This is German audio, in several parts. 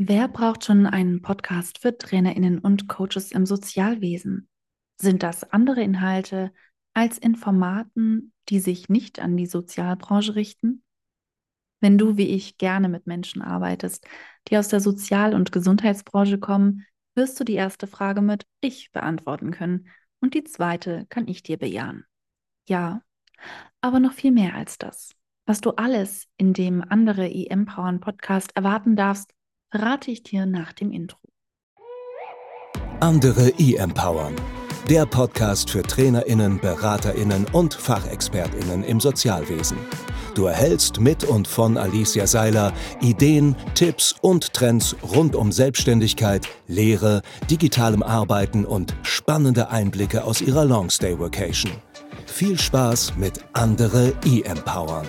Wer braucht schon einen Podcast für Trainerinnen und Coaches im Sozialwesen? Sind das andere Inhalte als in Formaten, die sich nicht an die Sozialbranche richten? Wenn du wie ich gerne mit Menschen arbeitest, die aus der Sozial- und Gesundheitsbranche kommen, wirst du die erste Frage mit Ich beantworten können und die zweite kann ich dir bejahen. Ja, aber noch viel mehr als das. Was du alles in dem andere EM-Powern Podcast erwarten darfst, verrate ich dir nach dem Intro. Andere E-Empowern. Der Podcast für TrainerInnen, BeraterInnen und FachexpertInnen im Sozialwesen. Du erhältst mit und von Alicia Seiler Ideen, Tipps und Trends rund um Selbstständigkeit, Lehre, digitalem Arbeiten und spannende Einblicke aus ihrer Longstay Vacation. Viel Spaß mit Andere E-Empowern.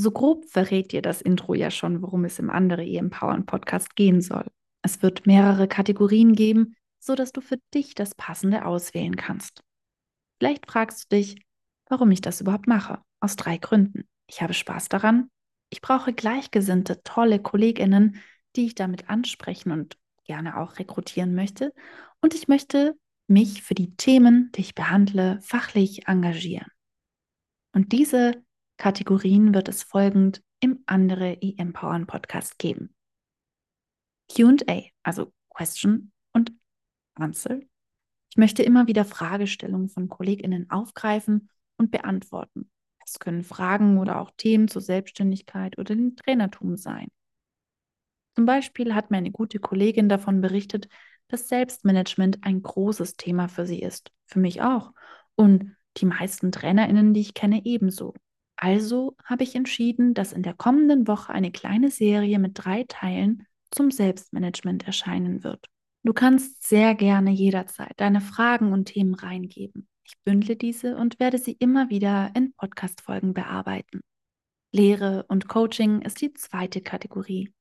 So grob verrät dir das Intro ja schon, worum es im andere E-Empowern Podcast gehen soll. Es wird mehrere Kategorien geben, so dass du für dich das passende auswählen kannst. Vielleicht fragst du dich, warum ich das überhaupt mache. Aus drei Gründen. Ich habe Spaß daran, ich brauche gleichgesinnte, tolle Kolleginnen, die ich damit ansprechen und gerne auch rekrutieren möchte. Und ich möchte mich für die Themen, die ich behandle, fachlich engagieren. Und diese Kategorien wird es folgend im andere E-Empowern Podcast geben. QA, also Question und Answer. Ich möchte immer wieder Fragestellungen von KollegInnen aufgreifen und beantworten. Es können Fragen oder auch Themen zur Selbstständigkeit oder dem Trainertum sein. Zum Beispiel hat mir eine gute Kollegin davon berichtet, dass Selbstmanagement ein großes Thema für sie ist. Für mich auch. Und die meisten TrainerInnen, die ich kenne, ebenso. Also habe ich entschieden, dass in der kommenden Woche eine kleine Serie mit drei Teilen zum Selbstmanagement erscheinen wird. Du kannst sehr gerne jederzeit deine Fragen und Themen reingeben. Ich bündle diese und werde sie immer wieder in Podcast-Folgen bearbeiten. Lehre und Coaching ist die zweite Kategorie.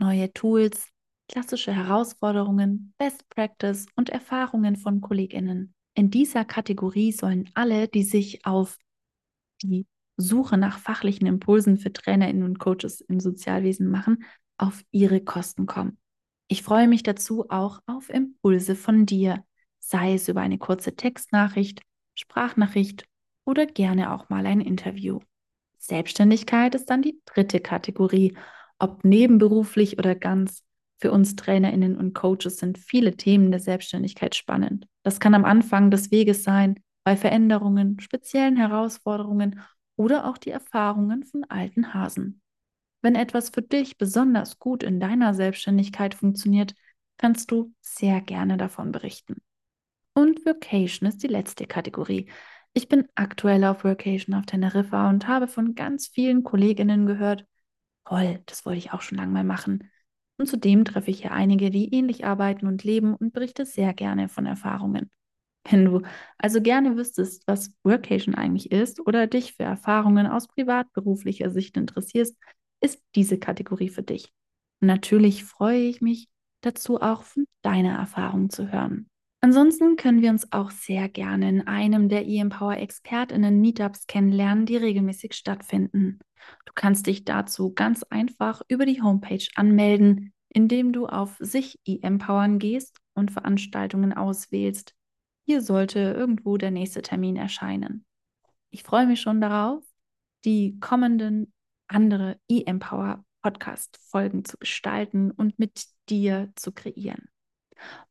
Neue Tools, klassische Herausforderungen, Best Practice und Erfahrungen von KollegInnen. In dieser Kategorie sollen alle, die sich auf die Suche nach fachlichen Impulsen für TrainerInnen und Coaches im Sozialwesen machen, auf ihre Kosten kommen. Ich freue mich dazu auch auf Impulse von dir, sei es über eine kurze Textnachricht, Sprachnachricht oder gerne auch mal ein Interview. Selbstständigkeit ist dann die dritte Kategorie. Ob nebenberuflich oder ganz, für uns Trainerinnen und Coaches sind viele Themen der Selbstständigkeit spannend. Das kann am Anfang des Weges sein, bei Veränderungen, speziellen Herausforderungen oder auch die Erfahrungen von alten Hasen. Wenn etwas für dich besonders gut in deiner Selbstständigkeit funktioniert, kannst du sehr gerne davon berichten. Und Vacation ist die letzte Kategorie. Ich bin aktuell auf Vacation auf Teneriffa und habe von ganz vielen Kolleginnen gehört, toll, das wollte ich auch schon lange mal machen. Und zudem treffe ich hier einige, die ähnlich arbeiten und leben und berichte sehr gerne von Erfahrungen. Wenn du also gerne wüsstest, was Workation eigentlich ist oder dich für Erfahrungen aus privat-beruflicher Sicht interessierst, ist diese Kategorie für dich. Natürlich freue ich mich dazu auch von deiner Erfahrung zu hören. Ansonsten können wir uns auch sehr gerne in einem der eMpower Expertinnen Meetups kennenlernen, die regelmäßig stattfinden. Du kannst dich dazu ganz einfach über die Homepage anmelden, indem du auf sich eMpowern gehst und Veranstaltungen auswählst. Hier sollte irgendwo der nächste Termin erscheinen. Ich freue mich schon darauf, die kommenden andere E-Empower Podcast-Folgen zu gestalten und mit dir zu kreieren.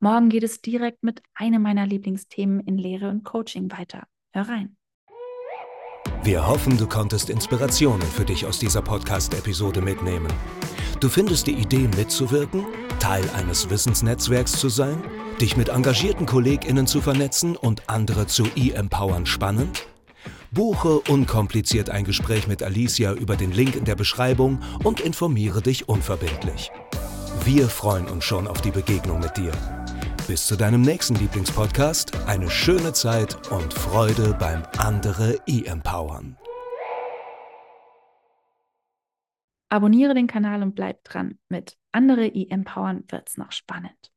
Morgen geht es direkt mit einem meiner Lieblingsthemen in Lehre und Coaching weiter. Hör rein. Wir hoffen, du konntest Inspirationen für dich aus dieser Podcast-Episode mitnehmen. Du findest die Idee mitzuwirken, Teil eines Wissensnetzwerks zu sein? Dich mit engagierten KollegInnen zu vernetzen und andere zu e-empowern spannend? Buche unkompliziert ein Gespräch mit Alicia über den Link in der Beschreibung und informiere dich unverbindlich. Wir freuen uns schon auf die Begegnung mit dir. Bis zu deinem nächsten Lieblingspodcast, eine schöne Zeit und Freude beim andere e-empowern. Abonniere den Kanal und bleib dran. Mit andere e-empowern wird's noch spannend.